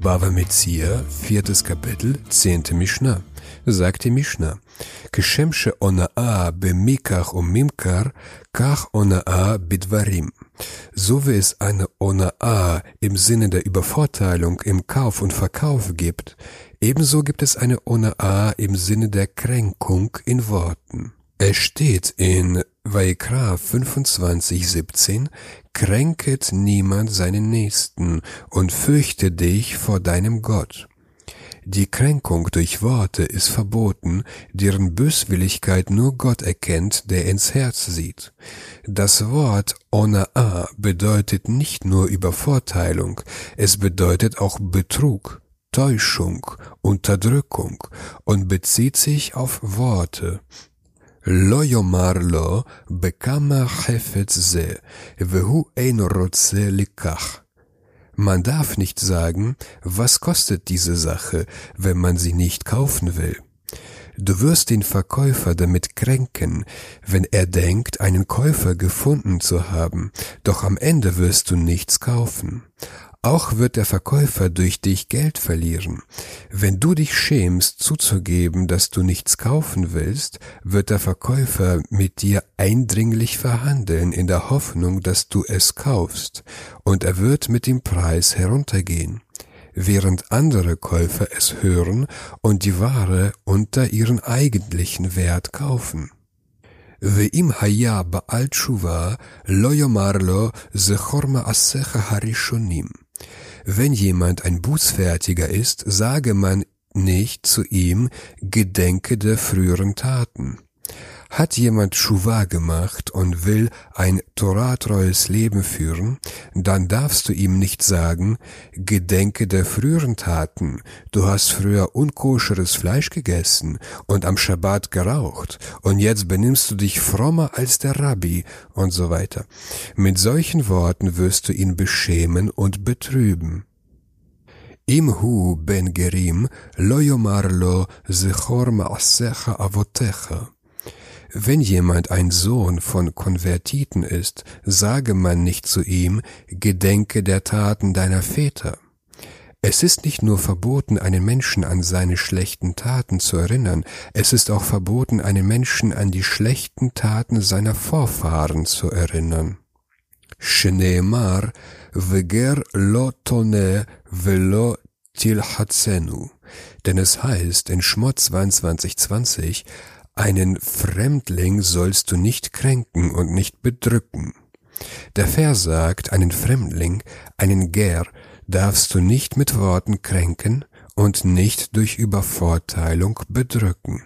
Bava Metzia, viertes Kapitel, zehnte Mishnah. Sagt die Mishnah, Keshemshe onaa bemikach um mimkar, kach onaa bidvarim. So wie es eine onaa im Sinne der Übervorteilung im Kauf und Verkauf gibt, ebenso gibt es eine onaa im Sinne der Kränkung in Worten. Es steht in Vaikra 25,17, kränket niemand seinen Nächsten und fürchte dich vor deinem Gott. Die Kränkung durch Worte ist verboten, deren Böswilligkeit nur Gott erkennt, der ins Herz sieht. Das Wort Ona'a bedeutet nicht nur Übervorteilung, es bedeutet auch Betrug, Täuschung, Unterdrückung und bezieht sich auf Worte. לא יאמר לו בכמה חפץ זה, והוא אינו רוצה לכך. Man darf nicht sagen, was kostet diese Sache, wenn man sie nicht kaufen will. Du wirst den Verkäufer damit kränken, wenn er denkt, einen Käufer gefunden zu haben, doch am Ende wirst du nichts kaufen. Auch wird der Verkäufer durch dich Geld verlieren. Wenn du dich schämst zuzugeben, dass du nichts kaufen willst, wird der Verkäufer mit dir eindringlich verhandeln in der Hoffnung, dass du es kaufst, und er wird mit dem Preis heruntergehen, während andere Käufer es hören und die Ware unter ihren eigentlichen Wert kaufen. ואם היה בעל תשובה, לא יאמר לו, זכור מעשיך הראשונים. Wenn jemand ein Bußfertiger ist, sage man nicht zu ihm, gedenke der früheren Taten. Hat jemand Schuwa gemacht und will ein Toratreues Leben führen, dann darfst du ihm nicht sagen, gedenke der früheren Taten, du hast früher unkoscheres Fleisch gegessen und am Schabbat geraucht und jetzt benimmst du dich frommer als der Rabbi und so weiter. Mit solchen Worten wirst du ihn beschämen und betrüben. Imhu ben Gerim lo yomar lo zechor avotecha. Wenn jemand ein Sohn von Konvertiten ist, sage man nicht zu ihm, gedenke der Taten deiner Väter. Es ist nicht nur verboten, einen Menschen an seine schlechten Taten zu erinnern, es ist auch verboten, einen Menschen an die schlechten Taten seiner Vorfahren zu erinnern. Schneemar veger lotone velo tilhatsenu. Denn es heißt in Schmott 2220, einen Fremdling sollst du nicht kränken und nicht bedrücken. Der Vers sagt, einen Fremdling, einen Ger, darfst du nicht mit Worten kränken und nicht durch Übervorteilung bedrücken.